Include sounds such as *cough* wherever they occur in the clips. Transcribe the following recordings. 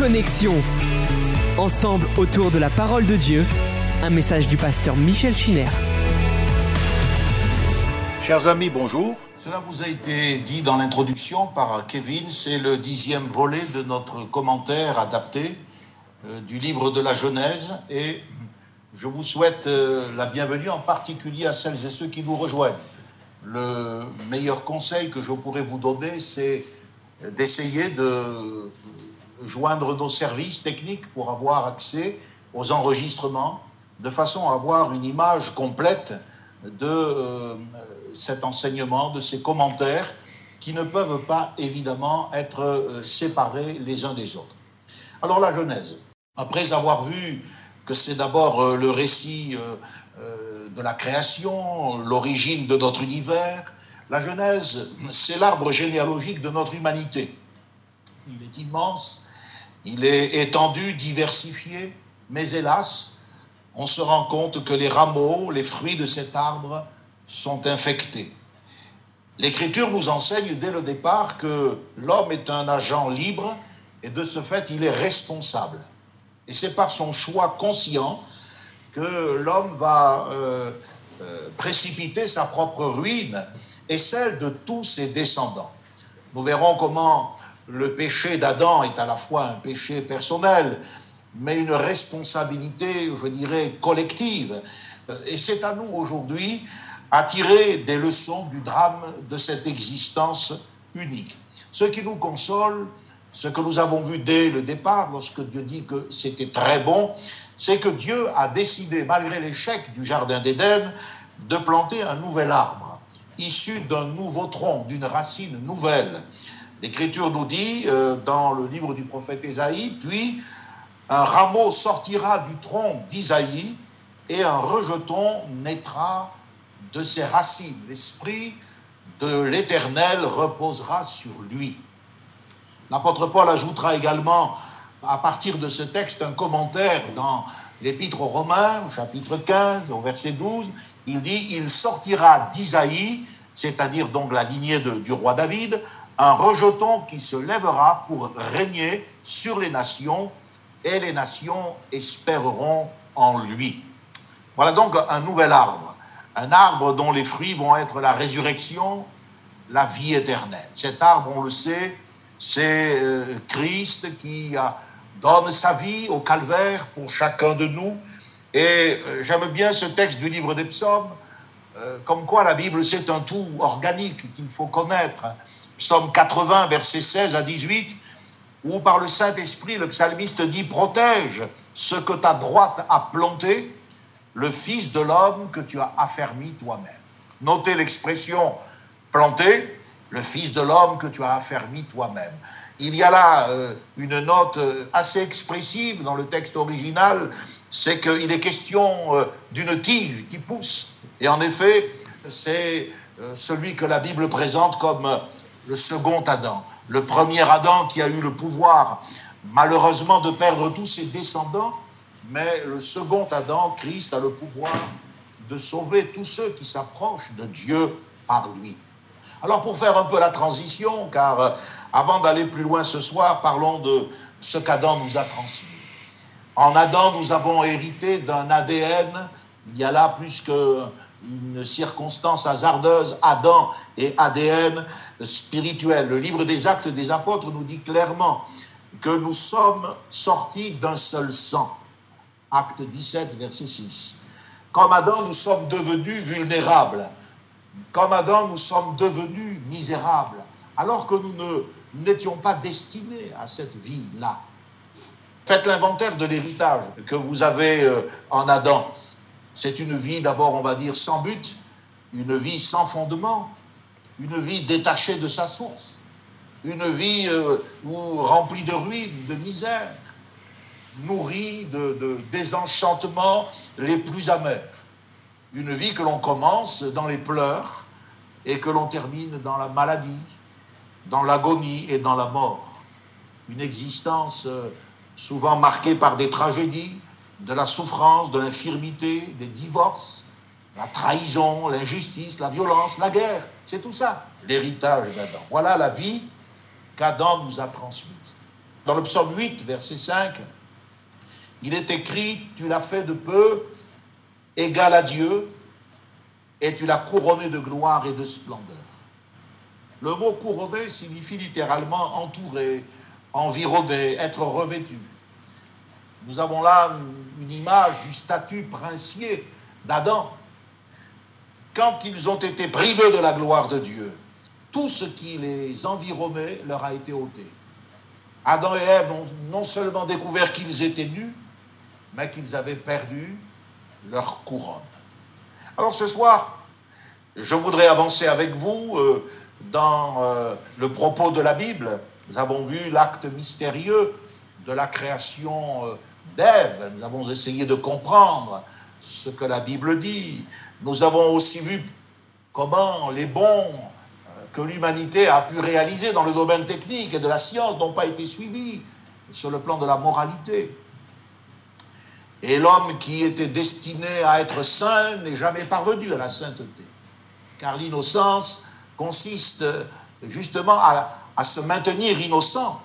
Connexion. Ensemble autour de la parole de Dieu, un message du pasteur Michel Chiner. Chers amis, bonjour. Cela vous a été dit dans l'introduction par Kevin, c'est le dixième volet de notre commentaire adapté euh, du livre de la Genèse et je vous souhaite euh, la bienvenue en particulier à celles et ceux qui nous rejoignent. Le meilleur conseil que je pourrais vous donner, c'est d'essayer de joindre nos services techniques pour avoir accès aux enregistrements, de façon à avoir une image complète de euh, cet enseignement, de ces commentaires, qui ne peuvent pas évidemment être euh, séparés les uns des autres. Alors la Genèse, après avoir vu que c'est d'abord euh, le récit de la création, l'origine de notre univers, la Genèse, c'est l'arbre généalogique de notre humanité. Il est immense, il est étendu, diversifié, mais hélas, on se rend compte que les rameaux, les fruits de cet arbre sont infectés. L'Écriture nous enseigne dès le départ que l'homme est un agent libre et de ce fait il est responsable. Et c'est par son choix conscient que l'homme va euh, euh, précipiter sa propre ruine et celle de tous ses descendants. Nous verrons comment le péché d'Adam est à la fois un péché personnel, mais une responsabilité, je dirais, collective. Et c'est à nous aujourd'hui à tirer des leçons du drame de cette existence unique. Ce qui nous console, ce que nous avons vu dès le départ, lorsque Dieu dit que c'était très bon, c'est que Dieu a décidé, malgré l'échec du Jardin d'Éden, de planter un nouvel arbre, issu d'un nouveau tronc, d'une racine nouvelle, L'Écriture nous dit euh, dans le livre du prophète Ésaïe, puis un rameau sortira du tronc d'Isaïe et un rejeton naîtra de ses racines. L'Esprit de l'Éternel reposera sur lui. L'apôtre Paul ajoutera également à partir de ce texte un commentaire dans l'Épître aux Romains, chapitre 15, au verset 12. Il dit Il sortira d'Isaïe, c'est-à-dire donc la lignée du roi David, un rejeton qui se lèvera pour régner sur les nations, et les nations espéreront en lui. Voilà donc un nouvel arbre, un arbre dont les fruits vont être la résurrection, la vie éternelle. Cet arbre, on le sait, c'est euh, Christ qui donne sa vie au calvaire pour chacun de nous. Et euh, j'aime bien ce texte du livre des psaumes, euh, comme quoi la Bible, c'est un tout organique qu'il faut connaître psaume 80, versets 16 à 18, où par le Saint-Esprit, le psalmiste dit Protège ce que ta droite a planté, le Fils de l'homme que tu as affermi toi-même. Notez l'expression planté, le Fils de l'homme que tu as affermi toi-même. Il y a là euh, une note euh, assez expressive dans le texte original, c'est qu'il est question euh, d'une tige qui pousse. Et en effet, c'est celui que la Bible présente comme le second Adam, le premier Adam qui a eu le pouvoir malheureusement de perdre tous ses descendants, mais le second Adam, Christ, a le pouvoir de sauver tous ceux qui s'approchent de Dieu par lui. Alors pour faire un peu la transition, car euh, avant d'aller plus loin ce soir, parlons de ce qu'Adam nous a transmis. En Adam, nous avons hérité d'un ADN, il y a là plus que une circonstance hasardeuse, Adam et ADN spirituel. Le livre des actes des apôtres nous dit clairement que nous sommes sortis d'un seul sang. Acte 17, verset 6. Comme Adam, nous sommes devenus vulnérables. Comme Adam, nous sommes devenus misérables. Alors que nous n'étions pas destinés à cette vie-là. Faites l'inventaire de l'héritage que vous avez euh, en Adam. C'est une vie d'abord, on va dire, sans but, une vie sans fondement, une vie détachée de sa source, une vie euh, remplie de ruines, de misère, nourrie de, de désenchantements les plus amers. Une vie que l'on commence dans les pleurs et que l'on termine dans la maladie, dans l'agonie et dans la mort. Une existence euh, souvent marquée par des tragédies, de la souffrance, de l'infirmité, des divorces, la trahison, l'injustice, la violence, la guerre. C'est tout ça, l'héritage d'Adam. Voilà la vie qu'Adam nous a transmise. Dans le psaume 8, verset 5, il est écrit, tu l'as fait de peu, égal à Dieu, et tu l'as couronné de gloire et de splendeur. Le mot couronné signifie littéralement entouré, environné, être revêtu. Nous avons là une image du statut princier d'Adam. Quand ils ont été privés de la gloire de Dieu, tout ce qui les environnait leur a été ôté. Adam et Ève ont non seulement découvert qu'ils étaient nus, mais qu'ils avaient perdu leur couronne. Alors ce soir, je voudrais avancer avec vous euh, dans euh, le propos de la Bible. Nous avons vu l'acte mystérieux de la création euh, d'Ève. Nous avons essayé de comprendre ce que la Bible dit. Nous avons aussi vu comment les bons que l'humanité a pu réaliser dans le domaine technique et de la science n'ont pas été suivis sur le plan de la moralité. Et l'homme qui était destiné à être saint n'est jamais parvenu à la sainteté. Car l'innocence consiste justement à, à, se maintenir innocent.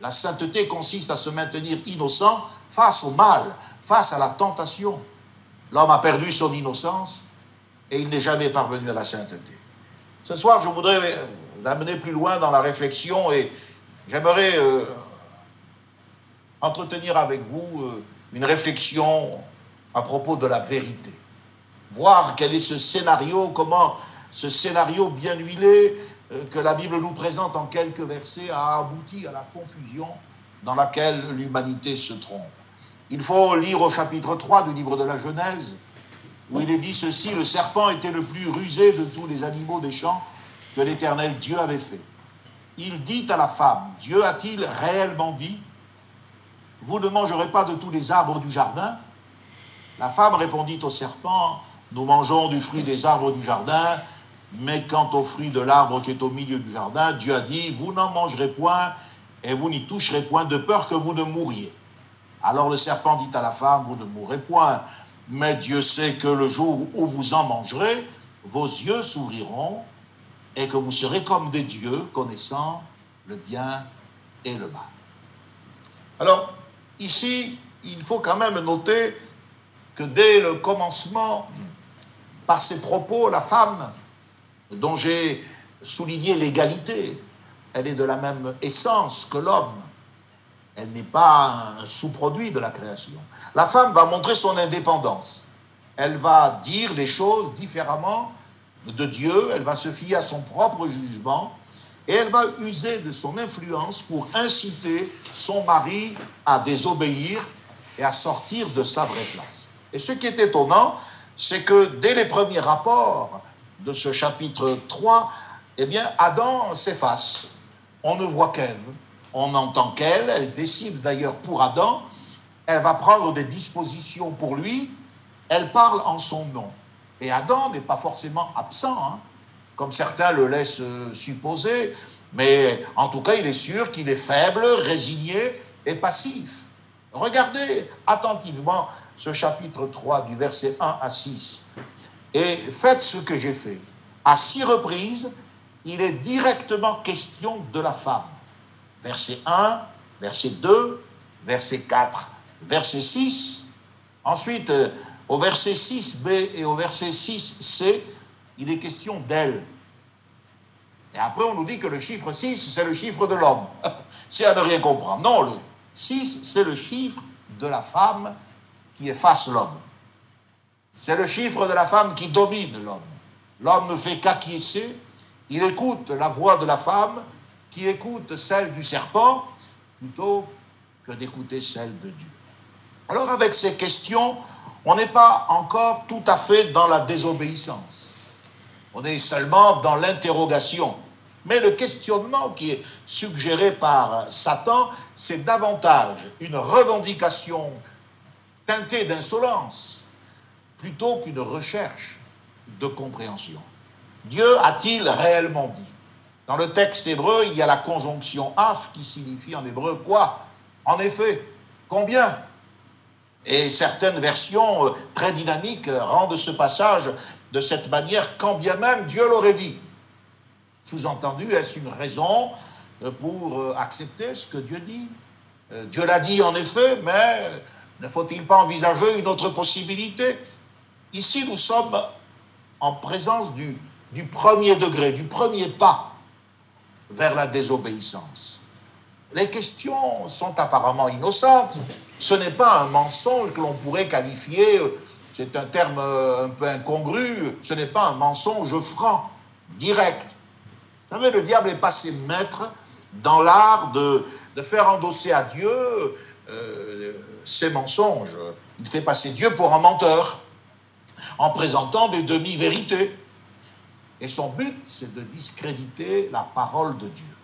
La sainteté consiste à se maintenir innocent face au mal, face à la tentation. L'homme a perdu son innocence et il n'est jamais parvenu à la sainteté. Ce soir, je voudrais vous amener plus loin dans la réflexion et j'aimerais euh, entretenir avec vous euh, une réflexion à propos de la vérité. Voir quel est ce scénario, comment ce scénario bien huilé euh, que la Bible nous présente en quelques versets a abouti à la confusion dans laquelle l'humanité se trompe. Il faut lire au chapitre 3 du livre de la Genèse où il est dit ceci, le serpent était le plus rusé de tous les animaux des champs que l'Éternel Dieu avait fait. Il dit à la femme, Dieu a-t-il réellement dit, vous ne mangerez pas de tous les arbres du jardin? La femme répondit au serpent, nous mangeons du fruit des arbres du jardin, mais quant au fruit de l'arbre qui est au milieu du jardin, Dieu a dit, vous n'en mangerez point et vous n'y toucherez point de peur que vous ne mouriez. Alors le serpent dit à la femme, vous ne mourrez point, mais Dieu sait que le jour où vous en mangerez, vos yeux s'ouvriront et que vous serez comme des dieux, connaissant le bien et le mal. Alors, ici, il faut quand même noter que dès le commencement, par ses propos, la femme, dont j'ai souligné l'égalité, elle est de la même essence que l'homme. Elle n'est pas un sous-produit de la création. La femme va montrer son indépendance. Elle va dire les choses différemment de Dieu, elle va se fier à son propre jugement et elle va user de son influence pour inciter son mari à désobéir et à sortir de sa vraie place. Et ce qui est étonnant, c'est que dès les premiers rapports de ce chapitre 3, eh bien, Adam s'efface. On ne voit qu'Ève, on n'entend qu'elle, elle décide d'ailleurs pour Adam, elle va prendre des dispositions pour lui, elle parle en son nom. Et Adam n'est pas forcément absent, hein, comme certains le laissent euh, supposer, mais en tout cas, il est sûr qu'il est faible, résigné et passif. Regardez attentivement ce chapitre 3 du verset 1 à 6 et faites ce que j'ai fait. À six reprises, il est directement question de la femme. Verset 1, verset 2, verset 4 verset 6. Ensuite, euh, au verset 6b et au verset 6c, il est question d'elle. Et après, on nous dit que le chiffre 6, c'est le chiffre de l'homme. *laughs* c'est à ne rien comprendre. Non, le 6, c'est le chiffre de la femme qui efface l'homme. C'est le chiffre de la femme qui domine l'homme. L'homme ne fait qu'acquiescer. Il écoute la voix de la femme qui écoute celle du serpent plutôt que d'écouter celle de Dieu. Alors avec ces questions, on n'est pas encore tout à fait dans la désobéissance. On est seulement dans l'interrogation. Mais le questionnement qui est suggéré par Satan, c'est davantage une revendication teintée d'insolence plutôt qu'une recherche de compréhension. Dieu a-t-il réellement dit? Dans le texte hébreu, il y a la conjonction af qui signifie en hébreu quoi? En effet, combien? Et certaines versions euh, très dynamiques euh, rendent ce passage de cette manière, quand bien même Dieu l'aurait dit. Sous-entendu, est-ce une raison pour accepter ce que Dieu dit? Dieu l'a dit en effet, mais ne faut-il pas envisager une autre possibilité? Ici, nous sommes en présence du, du premier degré, du premier pas vers la désobéissance. Les questions sont apparemment innocentes. Ce n'est pas un mensonge que l'on pourrait qualifier, c'est un terme un peu incongru, ce n'est pas un mensonge franc, direct. Vous savez, le diable est passé maître dans l'art de, de, faire endosser à Dieu euh, ses mensonges. Il fait passer Dieu pour un menteur en présentant des demi-vérités. Et son but, c'est de discréditer la parole de Dieu.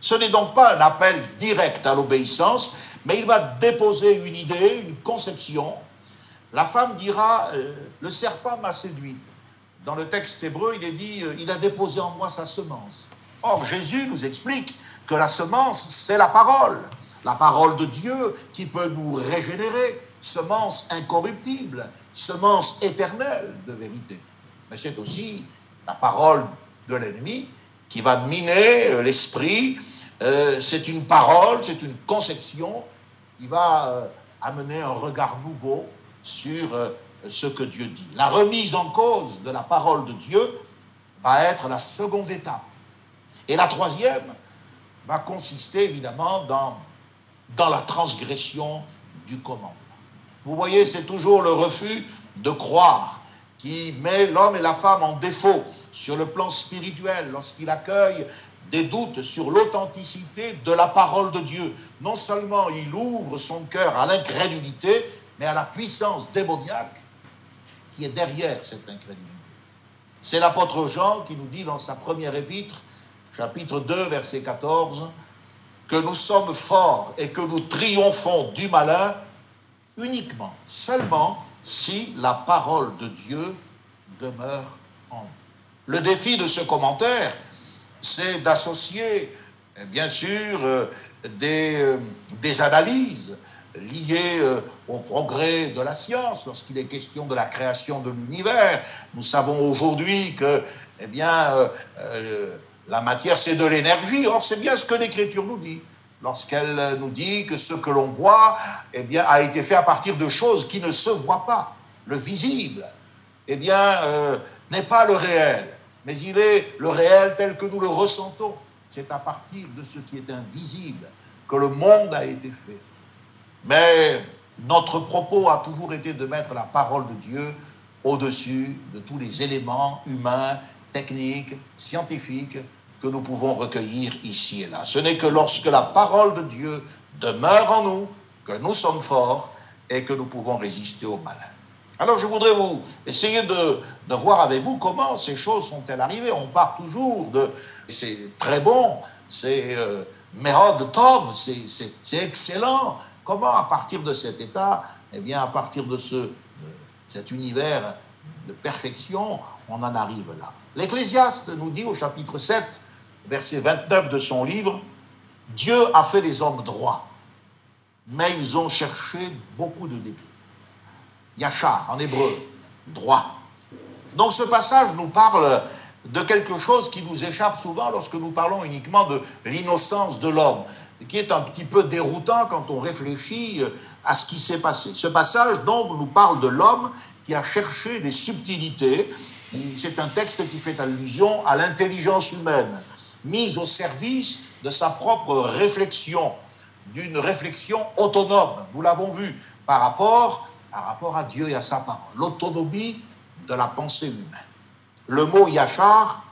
Ce n'est donc pas un appel direct à l'obéissance, mais il va déposer une idée, une conception. La femme dira, euh, le serpent m'a séduite. Dans le texte hébreu, il est dit, euh, il a déposé en moi sa semence. Or, Jésus nous explique que la semence, c'est la parole. La parole de Dieu qui peut nous régénérer, semence incorruptible, semence éternelle de vérité. Mais c'est aussi la parole de l'ennemi qui va miner euh, l'esprit. Euh, c'est une parole, c'est une conception qui va euh, amener un regard nouveau sur ce que Dieu dit. La remise en cause de la parole de Dieu va être la seconde étape. Et la troisième va consister évidemment dans, dans la transgression du commandement. Vous voyez, c'est toujours le refus de croire qui met l'homme et la femme en défaut sur le plan spirituel lorsqu'il accueille des doutes sur l'authenticité de la parole de Dieu. Non seulement il ouvre son cœur à l'incrédulité, mais à la puissance démoniaque qui est derrière cette incrédulité. C'est l'apôtre Jean qui nous dit dans sa première épître, chapitre 2, verset 14, que nous sommes forts et que nous triomphons du malin uniquement, seulement si la parole de Dieu demeure en nous. Le défi de ce commentaire, c'est d'associer, bien sûr, euh, des, euh, des, analyses liées euh, au progrès de la science lorsqu'il est question de la création de l'univers. Nous savons aujourd'hui que, eh bien, la matière, c'est de l'énergie. Or, c'est bien ce que l'Écriture nous dit lorsqu'elle nous dit que ce que l'on voit eh bien, a été fait à partir de choses qui ne se voient pas. Le visible, eh bien, euh, n'est pas le réel, mais il est le réel tel que nous le ressentons. C'est à partir de ce qui est invisible que le monde a été fait. Mais notre propos a toujours été de mettre la parole de Dieu au-dessus de tous les éléments humains, techniques, scientifiques que nous pouvons recueillir ici et là. Ce n'est que lorsque la parole de Dieu demeure en nous que nous sommes forts et que nous pouvons résister au malin. Alors je voudrais vous essayer de, de voir avec vous comment ces choses sont-elles arrivées. On part toujours de c'est très bon, c'est euh, Mehod Tov, c'est excellent. Comment à partir de cet état, eh bien à partir de ce, cet univers de perfection, on en arrive là? L'Ecclésiaste nous dit au chapitre 7, verset 29 de son livre, Dieu a fait les hommes droits, mais ils ont cherché beaucoup de défis. Yachar, en hébreu, droit. Donc ce passage nous parle de quelque chose qui nous échappe souvent lorsque nous parlons uniquement de l'innocence de l'homme, qui est un petit peu déroutant quand on réfléchit à ce qui s'est passé. Ce passage donc nous parle de l'homme qui a cherché des subtilités. C'est un texte qui fait allusion à l'intelligence humaine mise au service de sa propre réflexion, d'une réflexion autonome. Nous l'avons vu par rapport, à Dieu et à sa parole, l'autonomie de la pensée humaine. Le mot yachar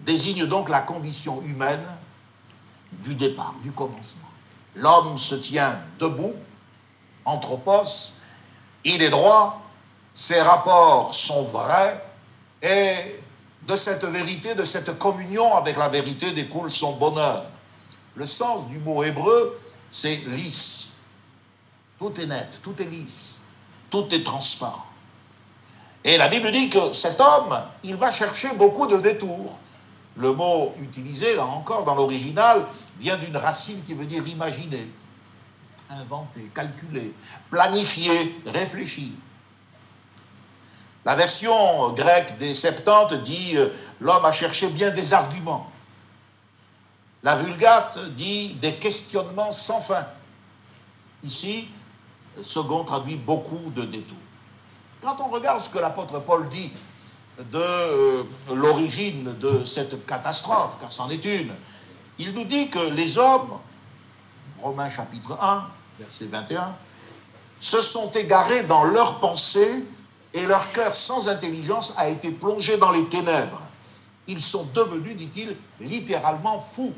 désigne donc la condition humaine du départ, du commencement. L'homme se tient debout, anthropos, il est droit, ses rapports sont vrais et de cette vérité, de cette communion avec la vérité découle son bonheur. Le sens du mot hébreu, c'est lisse. Tout est net, tout est lisse, tout est transparent. Et la Bible dit que cet homme, il va chercher beaucoup de détours. Le mot utilisé, là encore, dans l'original, vient d'une racine qui veut dire imaginer, inventer, calculer, planifier, réfléchir. La version grecque des Septante dit euh, l'homme a cherché bien des arguments. La Vulgate dit des questionnements sans fin. Ici, second traduit beaucoup de détours. Quand on regarde ce que l'apôtre Paul dit de euh, l'origine de cette catastrophe, car c'en est une, il nous dit que les hommes, Romains chapitre 1, verset 21, se sont égarés dans leurs pensées et leur cœur sans intelligence a été plongé dans les ténèbres. Ils sont devenus, dit-il, littéralement fous.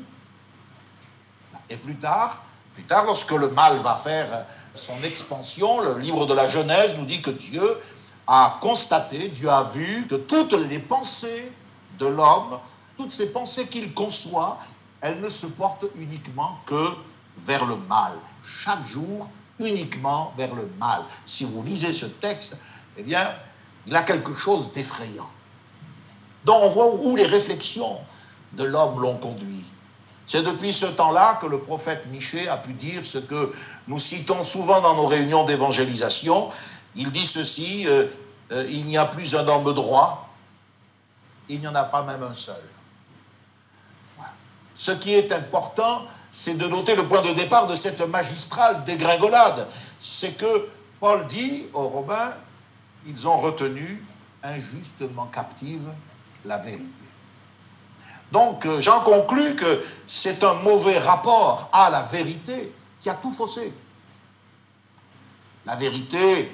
Et plus tard, plus tard, lorsque le mal va faire son expansion, le livre de la Genèse nous dit que Dieu a constaté, Dieu a vu que toutes les pensées de l'homme, toutes ces pensées qu'il conçoit, elles ne se portent uniquement que vers le mal. Chaque jour, uniquement vers le mal. Si vous lisez ce texte, eh bien, il a quelque chose d'effrayant. Donc on voit où les réflexions de l'homme l'ont conduit. C'est depuis ce temps-là que le prophète Michée a pu dire ce que nous citons souvent dans nos réunions d'évangélisation. Il dit ceci, euh, euh, il n'y a plus un homme droit, il n'y en a pas même un seul. Ce qui est important, c'est de noter le point de départ de cette magistrale dégringolade. C'est que Paul dit aux Romains, ils ont retenu injustement captive la vérité. Donc euh, j'en conclus que c'est un mauvais rapport à la vérité qui a tout faussé. La vérité,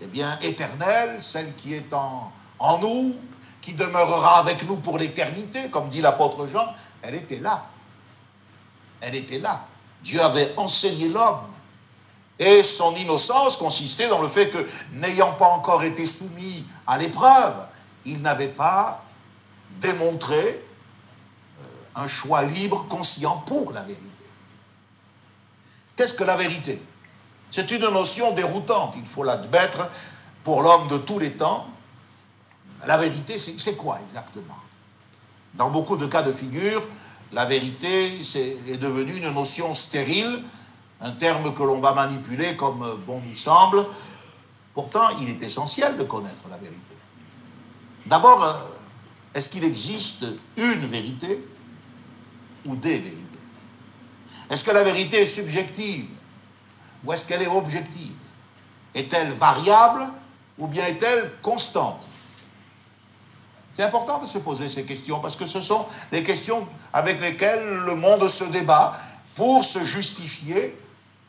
eh bien, éternelle, celle qui est en, en nous, qui demeurera avec nous pour l'éternité, comme dit l'apôtre Jean, elle était là. Elle était là. Dieu avait enseigné l'homme. Et son innocence consistait dans le fait que, n'ayant pas encore été soumis à l'épreuve, il n'avait pas démontré un choix libre, conscient pour la vérité. Qu'est-ce que la vérité? C'est une notion déroutante, il faut l'admettre, pour l'homme de tous les temps. La vérité, c'est quoi exactement? Dans beaucoup de cas de figure, la vérité est, est devenue une notion stérile, un terme que l'on va manipuler comme bon nous semble. Pourtant, il est essentiel de connaître la vérité. D'abord, euh, est-ce qu'il existe une vérité ou des vérités? Est-ce que la vérité est subjective ou est-ce qu'elle est objective? Est-elle variable ou bien est-elle constante? C'est important de se poser ces questions parce que ce sont les questions avec lesquelles le monde se débat pour se justifier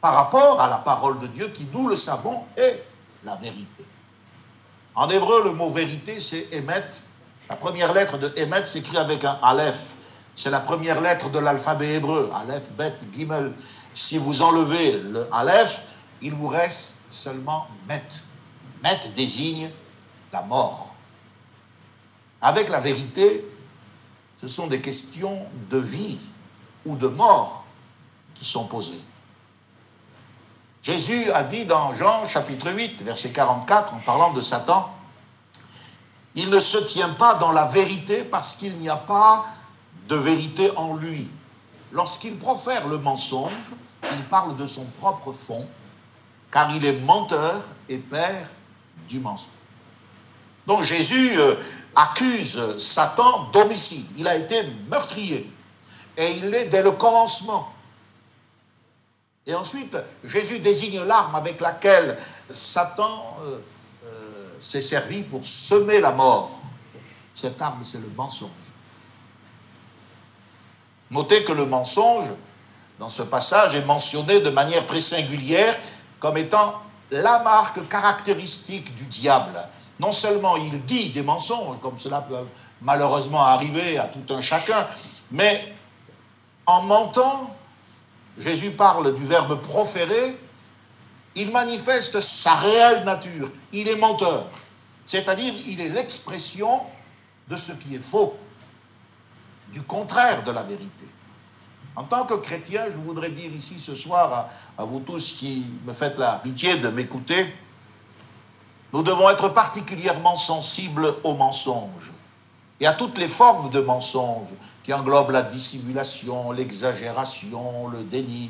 par rapport à la parole de Dieu qui, nous le savons, est la vérité. En hébreu, le mot vérité, c'est émet. La première lettre de émet s'écrit avec un aleph. C'est la première lettre de l'alphabet hébreu, Aleph, Bet, Gimel. Si vous enlevez le Aleph, il vous reste seulement Met. Met désigne la mort. Avec la vérité, ce sont des questions de vie ou de mort qui sont posées. Jésus a dit dans Jean chapitre 8, verset 44, en parlant de Satan, il ne se tient pas dans la vérité parce qu'il n'y a pas de vérité en lui. Lorsqu'il profère le mensonge, il parle de son propre fond, car il est menteur et père du mensonge. Donc Jésus euh, accuse Satan d'homicide. Il a été meurtrier. Et il l'est dès le commencement. Et ensuite, Jésus désigne l'arme avec laquelle Satan euh, euh, s'est servi pour semer la mort. Cette arme, c'est le mensonge. Notez que le mensonge, dans ce passage, est mentionné de manière très singulière comme étant la marque caractéristique du diable. Non seulement il dit des mensonges, comme cela peut malheureusement arriver à tout un chacun, mais en mentant, Jésus parle du verbe proférer, il manifeste sa réelle nature. Il est menteur, c'est-à-dire il est l'expression de ce qui est faux du contraire de la vérité. En tant que chrétien, je voudrais dire ici ce soir à, vous tous qui me faites la pitié de m'écouter, nous devons être particulièrement sensibles aux mensonges et à toutes les formes de mensonges qui englobent la dissimulation, l'exagération, le déni.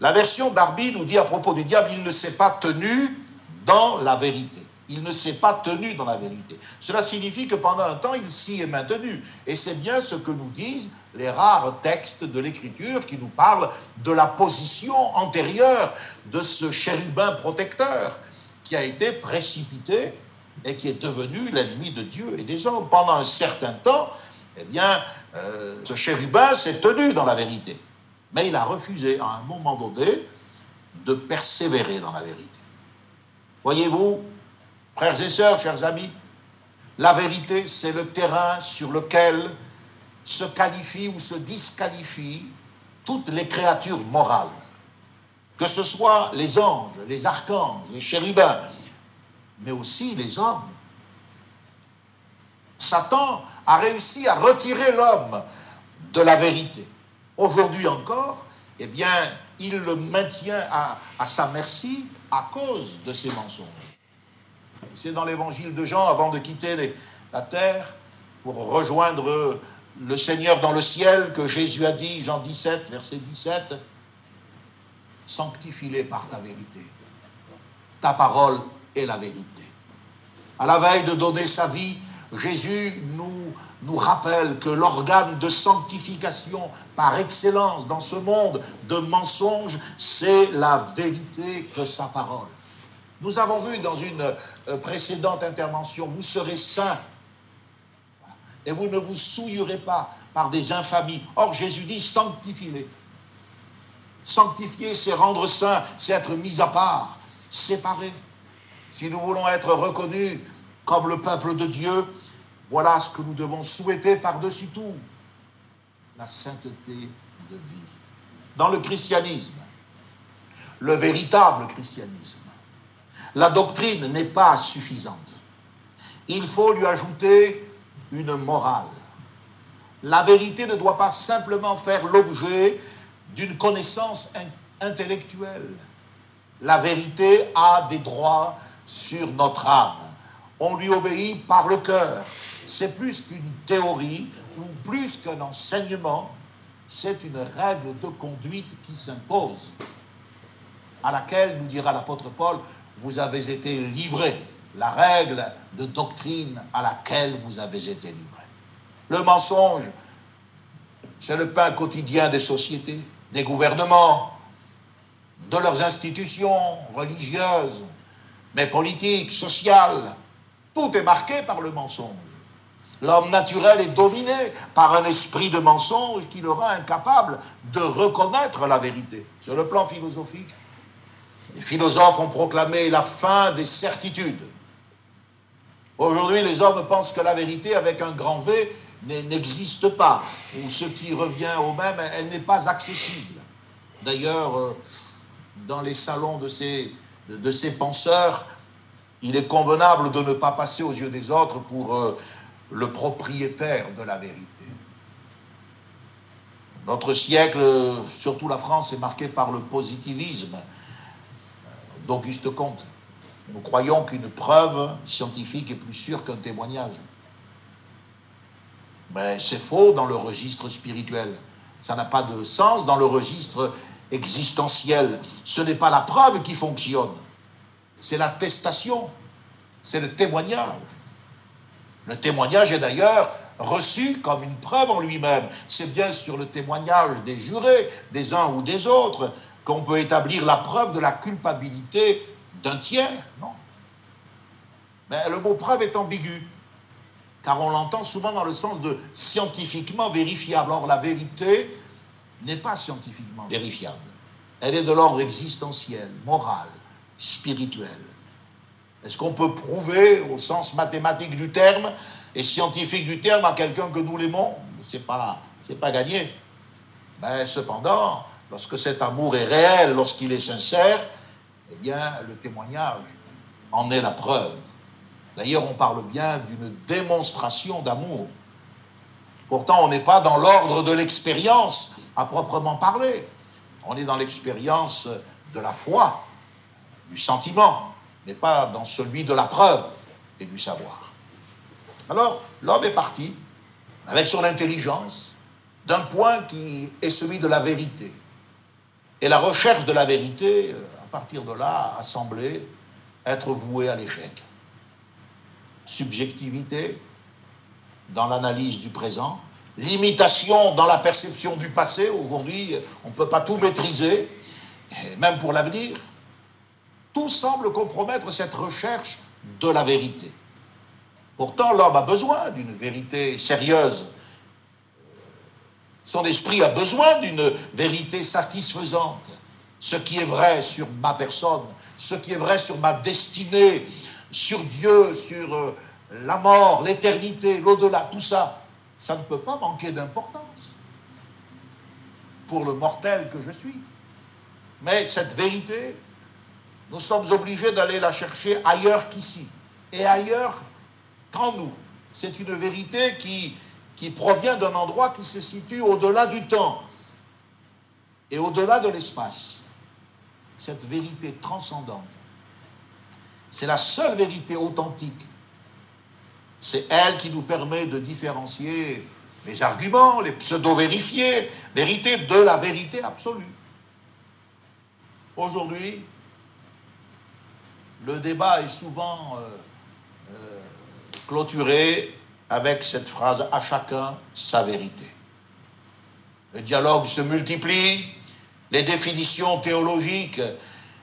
La version d'Arby nous dit à propos du diable, il ne s'est pas tenu dans la vérité. Il ne s'est pas tenu dans la vérité. Cela signifie que pendant un temps, il s'y est maintenu. Et c'est bien ce que nous disent les rares textes de l'Écriture qui nous parlent de la position antérieure de ce chérubin protecteur qui a été précipité et qui est devenu l'ennemi de Dieu et des hommes. Pendant un certain temps, eh bien, euh, ce chérubin s'est tenu dans la vérité. Mais il a refusé à un moment donné de persévérer dans la vérité. Voyez-vous, frères et sœurs, chers amis, la vérité, c'est le terrain sur lequel se qualifient ou se disqualifient toutes les créatures morales, que ce soit les anges, les archanges, les chérubins, mais aussi les hommes. Satan a réussi à retirer l'homme de la vérité. Aujourd'hui encore, eh bien, il le maintient à, sa merci à cause de ses mensonges. C'est dans l'évangile de Jean, avant de quitter la terre pour rejoindre le Seigneur dans le ciel, que Jésus a dit, Jean 17, verset 17, Sanctifie-les par ta vérité. Ta parole est la vérité. À la veille de donner sa vie, Jésus nous, nous rappelle que l'organe de sanctification par excellence dans ce monde de mensonges, c'est la vérité de sa parole. Nous avons vu dans une euh, précédente intervention, vous serez saints et vous ne vous souillerez pas par des infamies. Or, Jésus dit sanctifiez-les. Sanctifier, c'est rendre saint, c'est être mis à part, séparé. Si nous voulons être reconnus comme le peuple de Dieu, voilà ce que nous devons souhaiter par-dessus tout, la sainteté de vie. Dans le christianisme, le véritable christianisme, la doctrine n'est pas suffisante. Il faut lui ajouter une morale. La vérité ne doit pas simplement faire l'objet d'une connaissance intellectuelle. La vérité a des droits sur notre âme. On lui obéit par le cœur. C'est plus qu'une théorie ou plus qu'un enseignement, c'est une règle de conduite qui s'impose, à laquelle, nous dira l'apôtre Paul, vous avez été livrés la règle de doctrine à laquelle vous avez été livrés. Le mensonge, c'est le pain quotidien des sociétés, des gouvernements, de leurs institutions religieuses, mais politiques, sociales. Tout est marqué par le mensonge. L'homme naturel est dominé par un esprit de mensonge qui le rend incapable de reconnaître la vérité. Sur le plan philosophique, les philosophes ont proclamé la fin des certitudes. Aujourd'hui, les hommes pensent que la vérité, avec un grand V, n'existe pas, ou ce qui revient au même, elle n'est pas accessible. D'ailleurs, euh, dans les salons de ces, penseurs, il est convenable de ne pas passer aux yeux des autres pour euh, le propriétaire de la vérité. Notre siècle, surtout la France, est marqué par le positivisme d'Auguste Comte. Nous croyons qu'une preuve scientifique est plus sûre qu'un témoignage. Mais c'est faux dans le registre spirituel. Ça n'a pas de sens dans le registre existentiel. Ce n'est pas la preuve qui fonctionne, c'est l'attestation, c'est le témoignage. Le témoignage est d'ailleurs reçu comme une preuve en lui-même. C'est bien sur le témoignage des jurés, des uns ou des autres, qu'on peut établir la preuve de la culpabilité d'un tiers, non? Mais le mot preuve est ambigu, car on l'entend souvent dans le sens de scientifiquement vérifiable. Or, la vérité n'est pas scientifiquement vérifiable. Elle est de l'ordre existentiel, moral, spirituel. Est-ce qu'on peut prouver, au sens mathématique du terme et scientifique du terme, à quelqu'un que nous l'aimons? C'est pas, pas gagné. Mais cependant, lorsque cet amour est réel, lorsqu'il est sincère, eh bien, le témoignage en est la preuve. D'ailleurs, on parle bien d'une démonstration d'amour. Pourtant, on n'est pas dans l'ordre de l'expérience à proprement parler. On est dans l'expérience de la foi, du sentiment, mais pas dans celui de la preuve et du savoir. Alors, l'homme est parti avec son intelligence d'un point qui est celui de la vérité. Et la recherche de la vérité, euh, à partir de là, a semblé être vouée à l'échec. subjectivité dans l'analyse du présent, limitation dans la perception du passé. Aujourd'hui, on ne peut pas tout maîtriser, même pour l'avenir. Tout semble compromettre cette recherche de la vérité. Pourtant, l'homme a besoin d'une vérité sérieuse. Son esprit a besoin d'une vérité satisfaisante. Ce qui est vrai sur ma personne, ce qui est vrai sur ma destinée, sur Dieu, sur euh, la mort, l'éternité, l'au-delà, tout ça, ça ne peut pas manquer d'importance pour le mortel que je suis. Mais cette vérité, nous sommes obligés d'aller la chercher ailleurs qu'ici. Et ailleurs qu'en nous. C'est une vérité qui, qui provient d'un endroit qui se situe au-delà du temps et au-delà de l'espace. Cette vérité transcendante. C'est la seule vérité authentique. C'est elle qui nous permet de différencier les arguments, les pseudo-vérifiés, vérité de la vérité absolue. Aujourd'hui, le débat est souvent euh, euh, clôturé avec cette phrase à chacun sa vérité. Le dialogue se multiplie, les définitions théologiques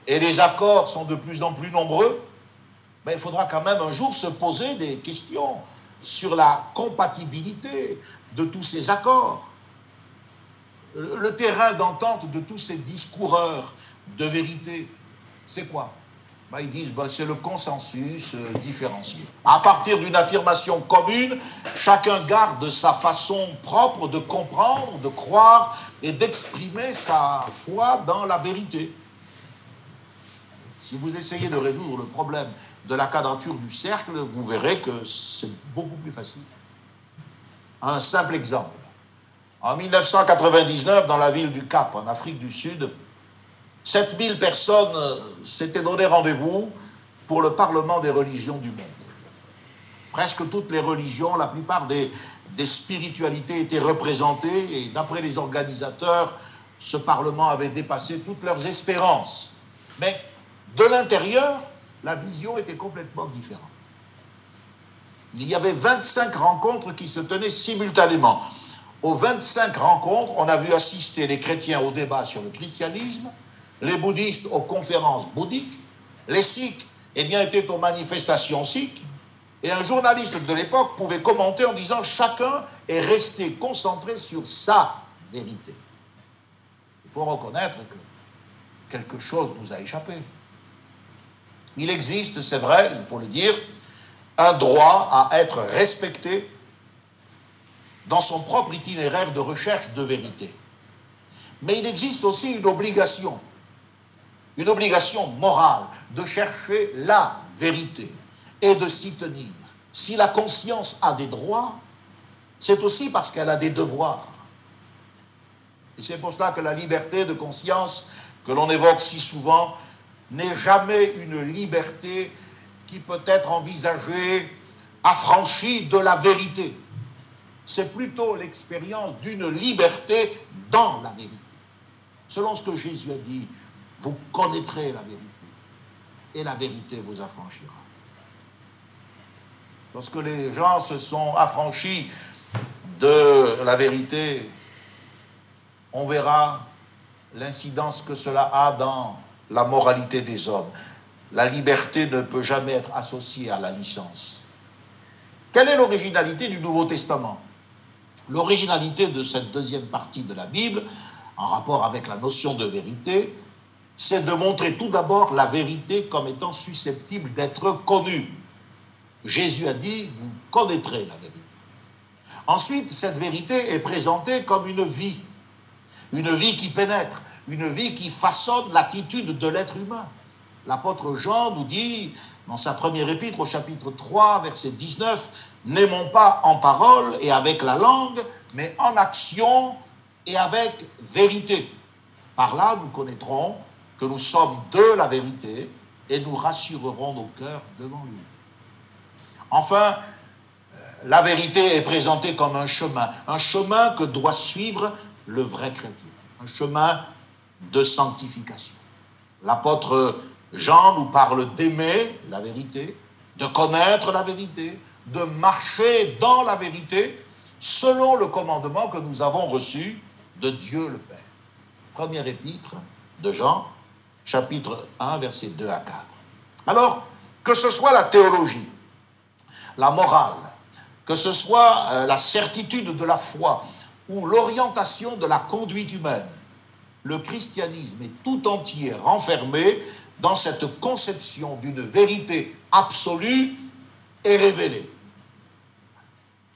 et les accords sont de plus en plus nombreux, mais il faudra quand même un jour se poser des questions sur la compatibilité de tous ces accords. Le terrain d'entente de tous ces discoureurs de vérité, c'est quoi? Bah, ils disent bah, c'est le consensus euh, différencié. À partir d'une affirmation commune, chacun garde sa façon propre de comprendre, de croire et d'exprimer sa foi dans la vérité. Si vous essayez de résoudre le problème de la quadrature du cercle, vous verrez que c'est beaucoup plus facile. Un simple exemple. En 1999, dans la ville du Cap, en Afrique du Sud, 7000 personnes euh, s'étaient donné rendez-vous pour le Parlement des religions du monde. Presque toutes les religions, la plupart des, des spiritualités étaient représentées et d'après les organisateurs, ce Parlement avait dépassé toutes leurs espérances. Mais de l'intérieur, la vision était complètement différente. Il y avait 25 rencontres qui se tenaient simultanément. Aux 25 rencontres, on a vu assister les chrétiens au débat sur le christianisme, les bouddhistes aux conférences bouddhiques, les sikhs eh bien, étaient aux manifestations sikhes, et un journaliste de l'époque pouvait commenter en disant chacun est resté concentré sur sa vérité. Il faut reconnaître que quelque chose nous a échappé. Il existe, c'est vrai, il faut le dire, un droit à être respecté dans son propre itinéraire de recherche de vérité. Mais il existe aussi une obligation une obligation morale de chercher la vérité et de s'y tenir. Si la conscience a des droits, c'est aussi parce qu'elle a des devoirs. Et c'est pour cela que la liberté de conscience que l'on évoque si souvent n'est jamais une liberté qui peut être envisagée affranchie de la vérité. C'est plutôt l'expérience d'une liberté dans la vérité. Selon ce que Jésus a dit, vous connaîtrez la vérité et la vérité vous affranchira. Lorsque les gens se sont affranchis de la vérité, on verra l'incidence que cela a dans la moralité des hommes. La liberté ne peut jamais être associée à la licence. Quelle est l'originalité du Nouveau Testament? L'originalité de cette deuxième partie de la Bible, en rapport avec la notion de vérité, c'est de montrer tout d'abord la vérité comme étant susceptible d'être connue. Jésus a dit, vous connaîtrez la vérité. Ensuite, cette vérité est présentée comme une vie, une vie qui pénètre, une vie qui façonne l'attitude de l'être humain. L'apôtre Jean nous dit, dans sa première épître au chapitre 3, verset 19, N'aimons pas en parole et avec la langue, mais en action et avec vérité. Par là, nous connaîtrons que nous sommes de la vérité et nous rassurerons nos cœurs devant lui. Enfin, la vérité est présentée comme un chemin, un chemin que doit suivre le vrai chrétien, un chemin de sanctification. L'apôtre Jean nous parle d'aimer la vérité, de connaître la vérité, de marcher dans la vérité, selon le commandement que nous avons reçu de Dieu le Père. Première épître de Jean, chapitre 1, versets 2 à 4. Alors, que ce soit la théologie, la morale, que ce soit euh, la certitude de la foi ou l'orientation de la conduite humaine, le christianisme est tout entier renfermé dans cette conception d'une vérité absolue et révélée.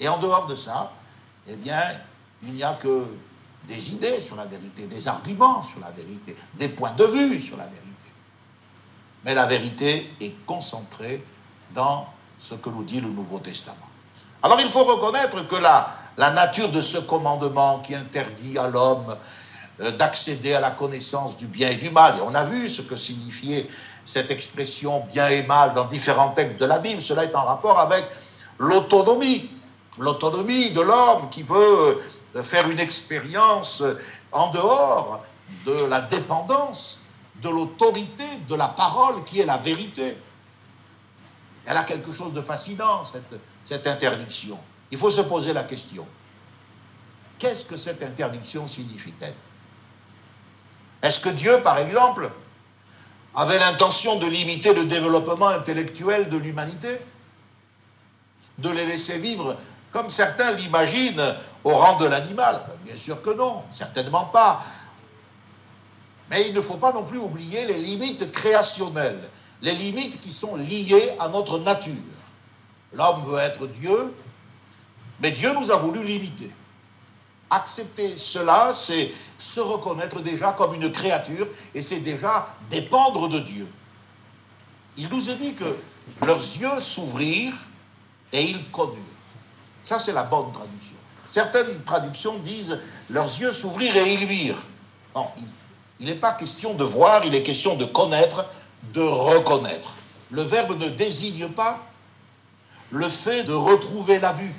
Et en dehors de ça, eh bien, il n'y a que des idées sur la vérité, des arguments sur la vérité, des points de vue sur la vérité. Mais la vérité est concentrée dans ce que nous dit le Nouveau Testament. Alors il faut reconnaître que la, la nature de ce commandement qui interdit à l'homme euh, d'accéder à la connaissance du bien et du mal, et on a vu ce que signifiait cette expression bien et mal dans différents textes de la Bible, cela est en rapport avec l'autonomie, l'autonomie de l'homme qui veut euh, faire une expérience en dehors de la dépendance de l'autorité de la parole qui est la vérité. Elle a quelque chose de fascinant, cette, cette interdiction. Il faut se poser la question. Qu'est-ce que cette interdiction signifie-t-elle? Est-ce que Dieu, par exemple, avait l'intention de limiter le développement intellectuel de l'humanité? De les laisser vivre comme certains l'imaginent au rang de l'animal Bien sûr que non, certainement pas. Mais il ne faut pas non plus oublier les limites créationnelles, les limites qui sont liées à notre nature. L'homme veut être Dieu, mais Dieu nous a voulu limiter. Accepter cela, c'est se reconnaître déjà comme une créature et c'est déjà dépendre de Dieu. Il nous a dit que leurs yeux s'ouvrirent et ils connurent. Ça, c'est la bonne traduction. Certaines traductions disent leurs yeux s'ouvrirent et ils virent. Il n'est pas question de voir, il est question de connaître, de reconnaître. Le verbe ne désigne pas le fait de retrouver la vue,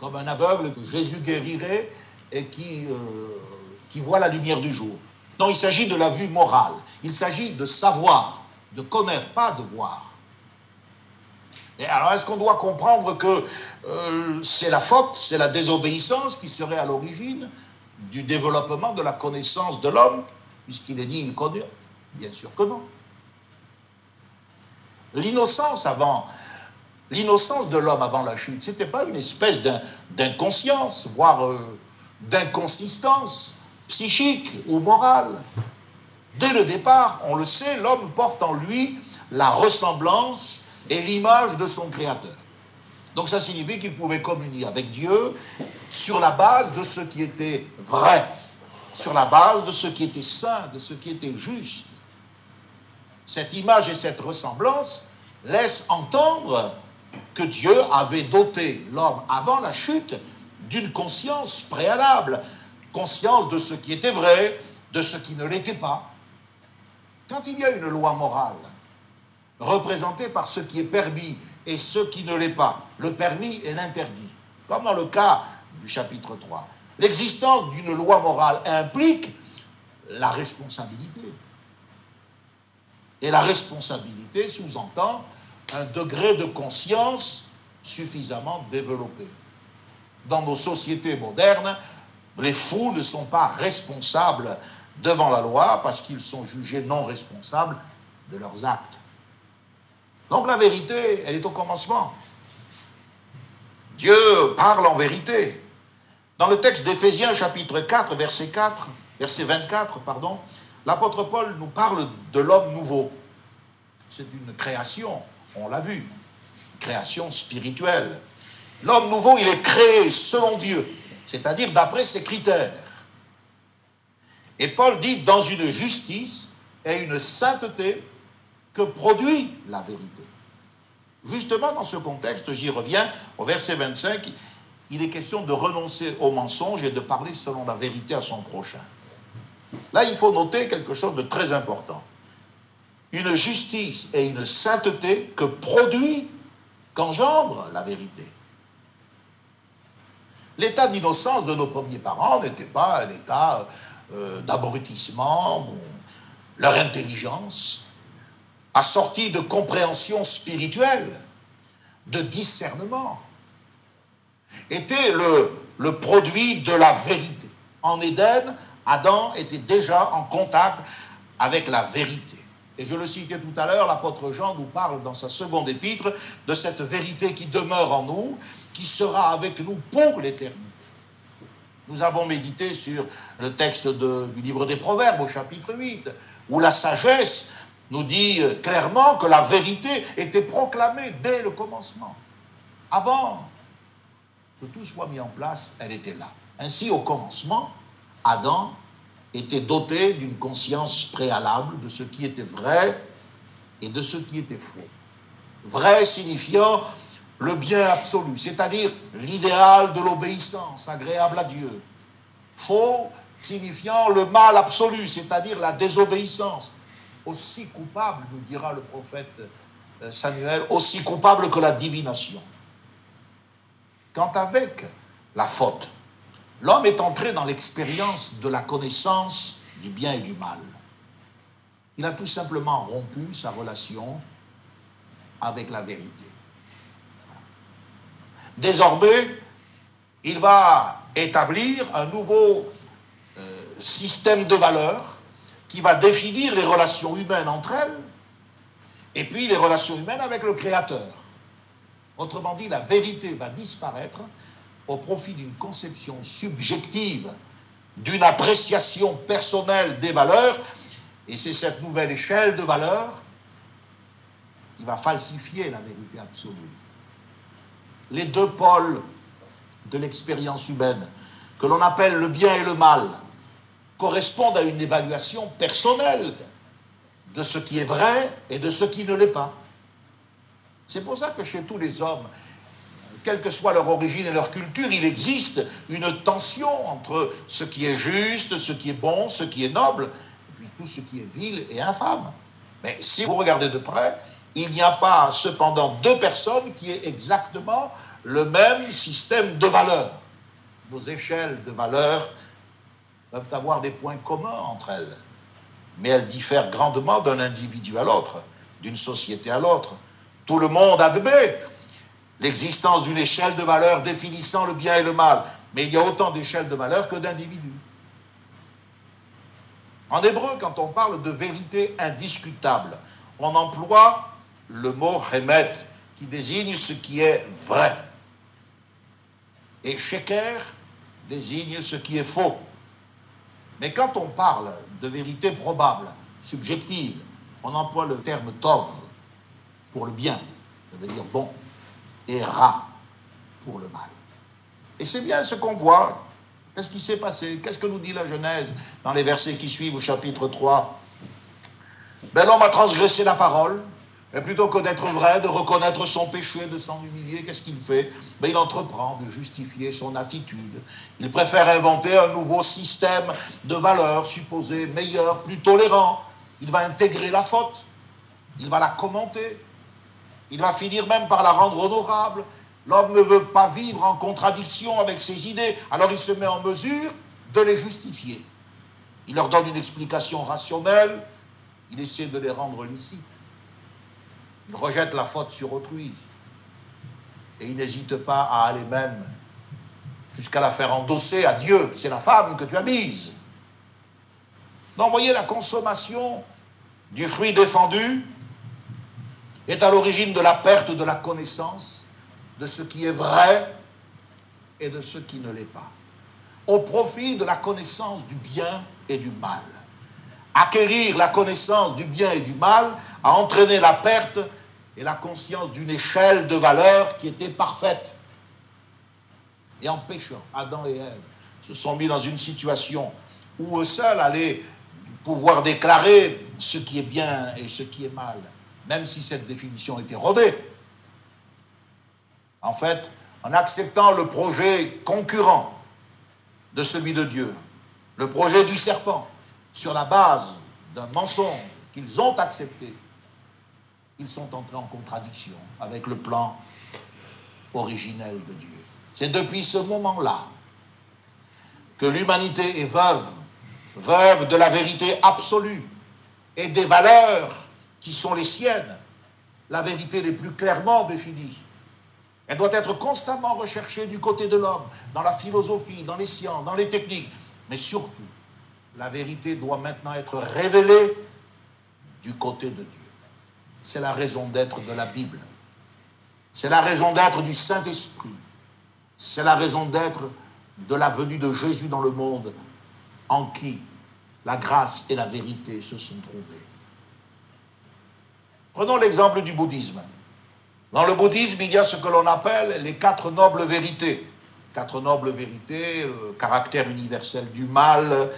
comme un aveugle que Jésus guérirait et qui, euh, qui voit la lumière du jour. Non, il s'agit de la vue morale. Il s'agit de savoir, de connaître, pas de voir. Alors, est-ce qu'on doit comprendre que euh, c'est la faute, c'est la désobéissance qui serait à l'origine du développement de la connaissance de l'homme puisqu'il est dit il connaît Bien sûr que non. L'innocence avant, l'innocence de l'homme avant la chute, ce n'était pas une espèce d'inconscience, voire euh, d'inconsistance psychique ou morale. Dès le départ, on le sait, l'homme porte en lui la ressemblance et l'image de son Créateur. Donc ça signifie qu'il pouvait communier avec Dieu sur la base de ce qui était vrai, sur la base de ce qui était saint, de ce qui était juste. Cette image et cette ressemblance laissent entendre que Dieu avait doté l'homme avant la chute d'une conscience préalable, conscience de ce qui était vrai, de ce qui ne l'était pas. Quand il y a une loi morale, représentée par ce qui est permis et ce qui ne l'est pas, le permis et l'interdit, comme dans le cas du chapitre 3, L'existence d'une loi morale implique la responsabilité. Et la responsabilité sous-entend un degré de conscience suffisamment développé. Dans nos sociétés modernes, les fous ne sont pas responsables devant la loi parce qu'ils sont jugés non responsables de leurs actes. Donc la vérité, elle est au commencement. Dieu parle en vérité. Dans le texte d'Éphésiens chapitre 4, verset 4, verset 24, pardon, l'apôtre Paul nous parle de l'homme nouveau. C'est une création, on l'a vu, création spirituelle. L'homme nouveau, il est créé selon Dieu, c'est-à-dire d'après ses critères. Et Paul dit dans une justice et une sainteté que produit la vérité. Justement, dans ce contexte, j'y reviens au verset 25, il est question de renoncer au mensonge et de parler selon la vérité à son prochain. Là, il faut noter quelque chose de très important. Une justice et une sainteté que produit, qu'engendre la vérité. L'état d'innocence de nos premiers parents n'était pas un état euh, d'abrutissement. Leur intelligence, assortie de compréhension spirituelle, de discernement, était le, le produit de la vérité. En Éden, Adam était déjà en contact avec la vérité. Et je le citais tout à l'heure, l'apôtre Jean nous parle dans sa seconde épître de cette vérité qui demeure en nous, qui sera avec nous pour l'éternité. Nous avons médité sur le texte du livre des Proverbes au chapitre 8, où la sagesse nous dit clairement que la vérité était proclamée dès le commencement. Avant que tout soit mis en place, elle était là. Ainsi, au commencement, Adam était doté d'une conscience préalable de ce qui était vrai et de ce qui était faux. Vrai signifiant le bien absolu, c'est-à-dire l'idéal de l'obéissance agréable à Dieu. Faux signifiant le mal absolu, c'est-à-dire la désobéissance. Aussi coupable, nous dira le prophète euh, Samuel, aussi coupable que la divination. Quant avec la faute, l'homme est entré dans l'expérience de la connaissance du bien et du mal. Il a tout simplement rompu sa relation avec la vérité. Désormais, il va établir un nouveau euh, système de valeurs qui va définir les relations humaines entre elles et puis les relations humaines avec le Créateur. Autrement dit, la vérité va disparaître au profit d'une conception subjective, d'une appréciation personnelle des valeurs, et c'est cette nouvelle échelle de valeurs qui va falsifier la vérité absolue. Les deux pôles de l'expérience humaine, que l'on appelle le bien et le mal, correspondent à une évaluation personnelle de ce qui est vrai et de ce qui ne l'est pas. C'est pour ça que chez tous les hommes, quelle que soit leur origine et leur culture, il existe une tension entre ce qui est juste, ce qui est bon, ce qui est noble, et puis tout ce qui est vil et infâme. Mais si vous regardez de près, il n'y a pas cependant deux personnes qui aient exactement le même système de valeurs. Nos échelles de valeurs peuvent avoir des points communs entre elles, mais elles diffèrent grandement d'un individu à l'autre, d'une société à l'autre. Tout le monde admet l'existence d'une échelle de valeurs définissant le bien et le mal. Mais il y a autant d'échelles de valeurs que d'individus. En hébreu, quand on parle de vérité indiscutable, on emploie le mot remet, qui désigne ce qui est vrai. Et sheker désigne ce qui est faux. Mais quand on parle de vérité probable, subjective, on emploie le terme tov pour le bien, ça veut dire bon et Ra pour le mal. Et c'est bien ce qu'on voit. Qu'est-ce qui s'est passé? Qu'est-ce que nous dit la Genèse dans les versets qui suivent au chapitre 3 ben, L'homme a transgressé la parole, et plutôt que d'être vrai, de reconnaître son péché, de s'en humilier, qu'est-ce qu'il fait? Ben, Il entreprend de justifier son attitude. Il préfère inventer un nouveau système de valeurs supposées meilleures, plus tolérant. Il va intégrer la faute, il va la commenter, il va finir même par la rendre honorable. L'homme ne veut pas vivre en contradiction avec ses idées, alors il se met en mesure de les justifier. Il leur donne une explication rationnelle, il essaie de les rendre licites. Il rejette la faute sur autrui. Et il n'hésite pas à aller même jusqu'à la faire endosser à Dieu. C'est la femme que tu as mise. Donc, voyez la consommation du fruit défendu est à l'origine de la perte de la connaissance de ce qui est vrai et de ce qui ne l'est pas, au profit de la connaissance du bien et du mal. Acquérir la connaissance du bien et du mal a entraîné la perte et la conscience d'une échelle de valeurs qui était parfaite. Et en péchant, Adam et Ève se sont mis dans une situation où eux seuls allaient pouvoir déclarer ce qui est bien et ce qui est mal même si cette définition était rodée. En fait, en acceptant le projet concurrent de celui de Dieu, le projet du serpent, sur la base d'un mensonge qu'ils ont accepté, ils sont entrés en contradiction avec le plan originel de Dieu. C'est depuis ce moment-là que l'humanité est veuve, veuve de la vérité absolue et des valeurs qui sont les siennes, la vérité les plus clairement définie, Elle doit être constamment recherchée du côté de l'homme, dans la philosophie, dans les sciences, dans les techniques. Mais surtout, la vérité doit maintenant être révélée du côté de Dieu. C'est la raison d'être de la Bible. C'est la raison d'être du Saint-Esprit. C'est la raison d'être de la venue de Jésus dans le monde, en qui la grâce et la vérité se sont trouvées. Prenons l'exemple du bouddhisme. Dans le bouddhisme, il y a ce que l'on appelle les quatre nobles vérités. Quatre nobles vérités, le caractère universel du mal,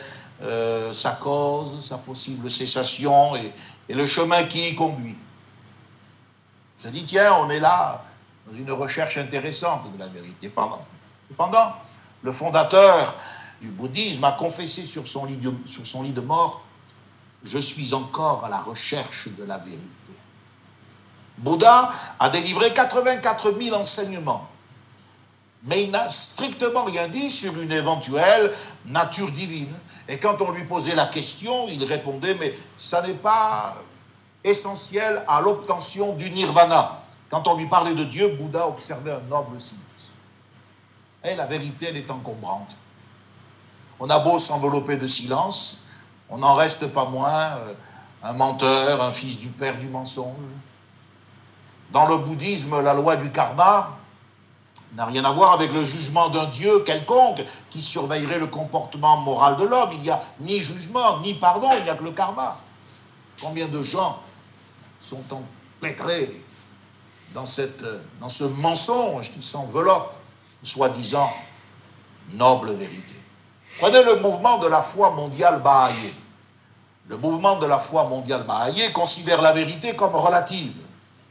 euh, sa cause, sa possible cessation et le chemin qui y conduit. Je dis, tiens, on est là dans une recherche intéressante de la vérité. Cependant, le fondateur du bouddhisme a confessé sur son, lit de, sur son lit de mort, je suis encore à la recherche de la vérité. Bouddha a délivré 84 000 enseignements, mais il n'a strictement rien dit sur une éventuelle nature divine. Et quand on lui posait la question, il répondait, mais ça n'est pas essentiel à l'obtention du nirvana. Quand on lui parlait de Dieu, Bouddha observait un noble silence. Et la vérité, elle est encombrante. On a beau s'envelopper de silence, on n'en reste pas moins euh, un menteur, un fils du père du mensonge. Dans le bouddhisme, la loi du karma n'a rien à voir avec le jugement d'un Dieu quelconque qui surveillerait le comportement moral de l'homme. Il n'y a ni jugement, ni pardon, il n'y a que le karma. Combien de gens sont empêtrés dans, cette, dans ce mensonge qui s'enveloppe, soi-disant, noble vérité. Prenez le mouvement de la foi mondiale Bahaye. Le mouvement de la foi mondiale Bahaye considère la vérité comme relative.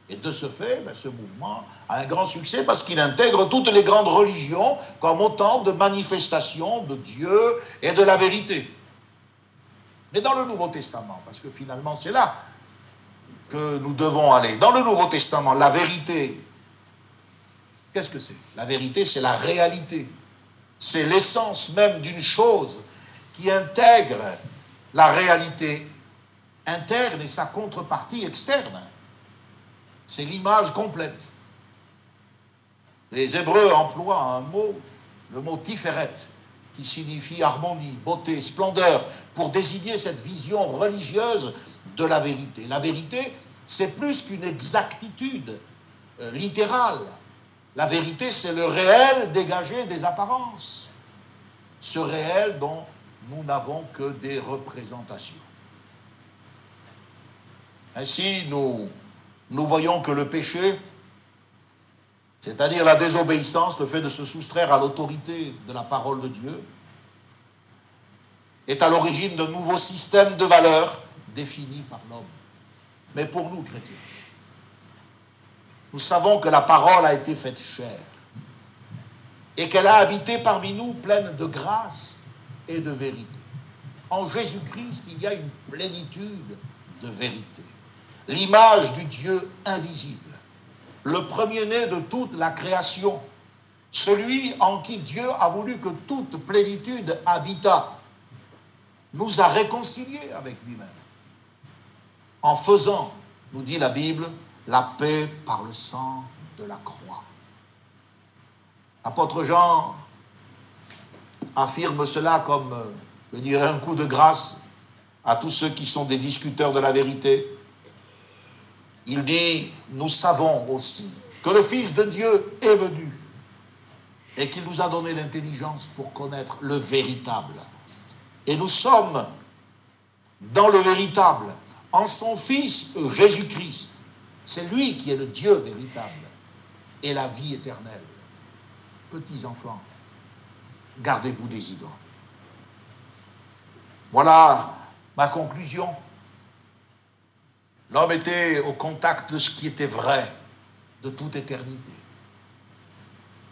Et de ce fait, ben, ce mouvement a un grand succès parce qu'il intègre toutes les grandes religions comme autant de manifestations de Dieu et de la vérité. Mais dans le Nouveau Testament, parce que finalement c'est là que nous devons aller. Dans le Nouveau Testament, la vérité, qu'est-ce que c'est? La vérité, c'est la réalité. C'est l'essence même d'une chose qui intègre la réalité interne et sa contrepartie externe. C'est l'image complète. Les Hébreux emploient un mot, le mot tiferet, qui signifie harmonie, beauté, splendeur, pour désigner cette vision religieuse de la vérité. La vérité, c'est plus qu'une exactitude euh, littérale. La vérité, c'est le réel dégagé des apparences. Ce réel dont nous n'avons que des représentations. Ainsi, nous, nous voyons que le péché, c'est-à-dire la désobéissance, le fait de se soustraire à l'autorité de la parole de Dieu, est à l'origine d'un nouveau système de valeurs défini par l'homme. Mais pour nous, chrétiens, nous savons que la parole a été faite chair et qu'elle a habité parmi nous pleine de grâce et de vérité. En Jésus-Christ, il y a une plénitude de vérité. L'image du Dieu invisible, le premier-né de toute la création, celui en qui Dieu a voulu que toute plénitude habita, nous a réconciliés avec lui-même en faisant, nous dit la Bible, la paix par le sang de la croix. L'apôtre Jean affirme cela comme, je dirais, un coup de grâce à tous ceux qui sont des discuteurs de la vérité. Il dit, nous savons aussi que le Fils de Dieu est venu et qu'il nous a donné l'intelligence pour connaître le véritable. Et nous sommes dans le véritable en son Fils Jésus-Christ. C'est lui qui est le Dieu véritable et la vie éternelle. Petits enfants, gardez-vous des idoles. Voilà ma conclusion. L'homme était au contact de ce qui était vrai de toute éternité.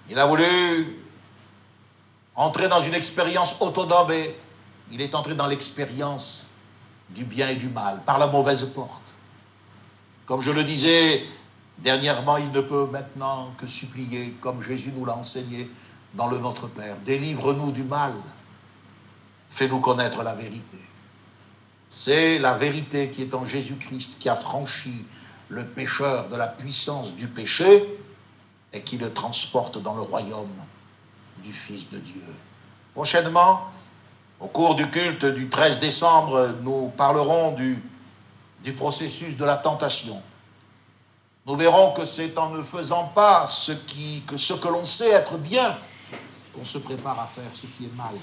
Il a voulu entrer dans une expérience autonome et il est entré dans l'expérience du bien et du mal, par la mauvaise porte. Comme je le disais dernièrement, il ne peut maintenant que supplier, comme Jésus nous l'a enseigné dans le Notre Père, délivre-nous du mal, fais-nous connaître la vérité. C'est la vérité qui est en Jésus-Christ qui a franchi le pécheur de la puissance du péché et qui le transporte dans le royaume du Fils de Dieu. Prochainement, au cours du culte du 13 décembre, nous parlerons du, processus de la tentation. Nous verrons que c'est en ne faisant pas ce, que, ce que l'on sait être bien qu'on se prépare à faire ce qui est mal.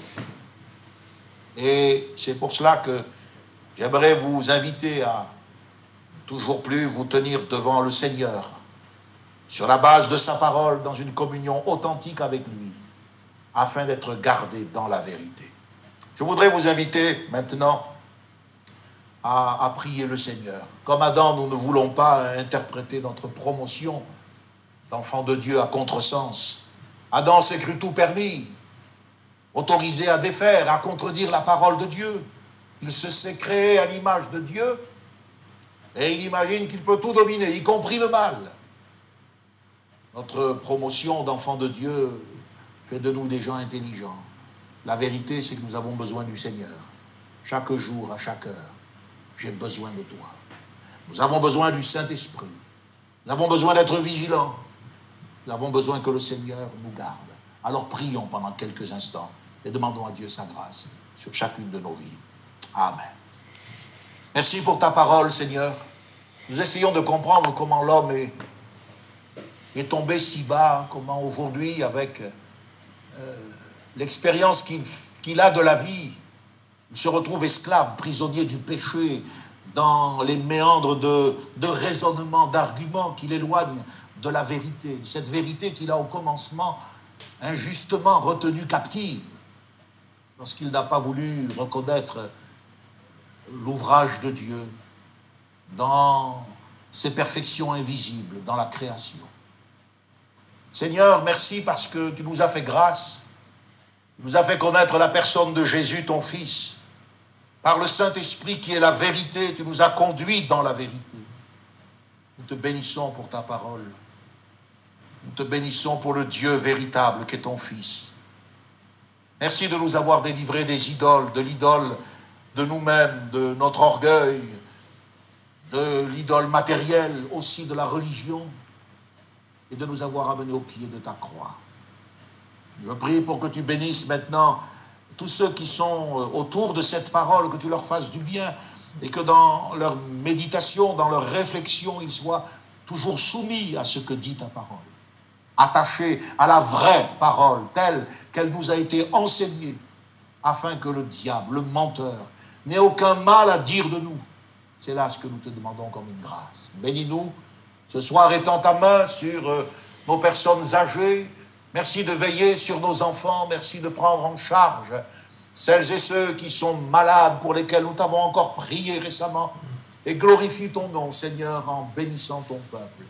Et c'est pour cela que j'aimerais vous inviter à toujours plus vous tenir devant le Seigneur, sur la base de sa parole, dans une communion authentique avec lui, afin d'être gardé dans la vérité. Je voudrais vous inviter maintenant à, prier le Seigneur. Comme Adam, nous ne voulons pas interpréter notre promotion d'enfant de Dieu à contresens. Adam s'est cru tout permis, autorisé à défaire, à contredire la parole de Dieu. Il se sait créé à l'image de Dieu et il imagine qu'il peut tout dominer, y compris le mal. Notre promotion d'enfant de Dieu fait de nous des gens intelligents. La vérité, c'est que nous avons besoin du Seigneur. Chaque jour, à chaque heure, j'ai besoin de toi. Nous avons besoin du Saint-Esprit. Nous avons besoin d'être vigilants. Nous avons besoin que le Seigneur nous garde. Alors prions pendant quelques instants et demandons à Dieu sa grâce sur chacune de nos vies. Amen. Merci pour ta parole, Seigneur. Nous essayons de comprendre comment l'homme est, tombé si bas, comment aujourd'hui, avec euh, l'expérience qu'il a de la vie, il se retrouve esclave, prisonnier du péché, dans les méandres de, de raisonnement, d'arguments qui l'éloignent de la vérité. Cette vérité qu'il a au commencement injustement retenue captive, lorsqu'il n'a pas voulu reconnaître l'ouvrage de Dieu dans ses perfections invisibles, dans la création. Seigneur, merci parce que tu nous as fait grâce, nous as fait connaître la personne de Jésus, ton Fils, par le Saint-Esprit qui est la vérité, tu nous as conduits dans la vérité. Nous te bénissons pour ta parole. Nous te bénissons pour le Dieu véritable qui est ton Fils. Merci de nous avoir délivrés des idoles, de l'idole de nous-mêmes, de notre orgueil, de l'idole matérielle, aussi de la religion, et de nous avoir amenés au pied de ta croix. Je prie pour que tu bénisses maintenant tous ceux qui sont euh, autour de cette parole, que tu leur fasses du bien et que dans leur méditation, dans leur réflexion, ils soient toujours soumis à ce que dit ta parole, attachés à la vraie parole telle qu'elle nous a été enseignée, afin que le diable, le menteur, n'ait aucun mal à dire de nous. C'est là ce que nous te demandons comme une grâce. Bénis-nous ce soir étends ta main sur euh, nos personnes âgées, Merci de veiller sur nos enfants. Merci de prendre en charge celles et ceux qui sont malades, pour lesquels nous t'avons encore prié récemment. Et glorifie ton nom, Seigneur, en bénissant ton peuple.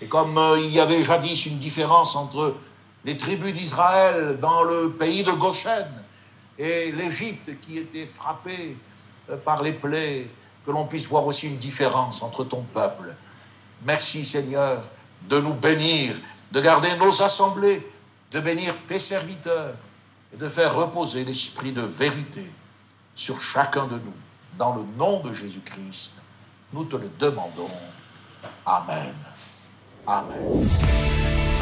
Et comme euh, il y avait jadis une différence entre les tribus d'Israël dans le pays de Goshen et l'Égypte qui était frappée euh, par les plaies, que l'on puisse voir aussi une différence entre ton peuple. Merci Seigneur de nous bénir de garder nos assemblées, de bénir tes serviteurs et de faire reposer l'esprit de vérité sur chacun de nous. Dans le nom de Jésus-Christ, nous te le demandons. Amen. Amen.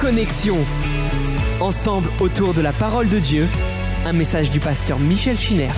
Connexion. Ensemble autour de la parole de Dieu, un message du pasteur Michel Chiner.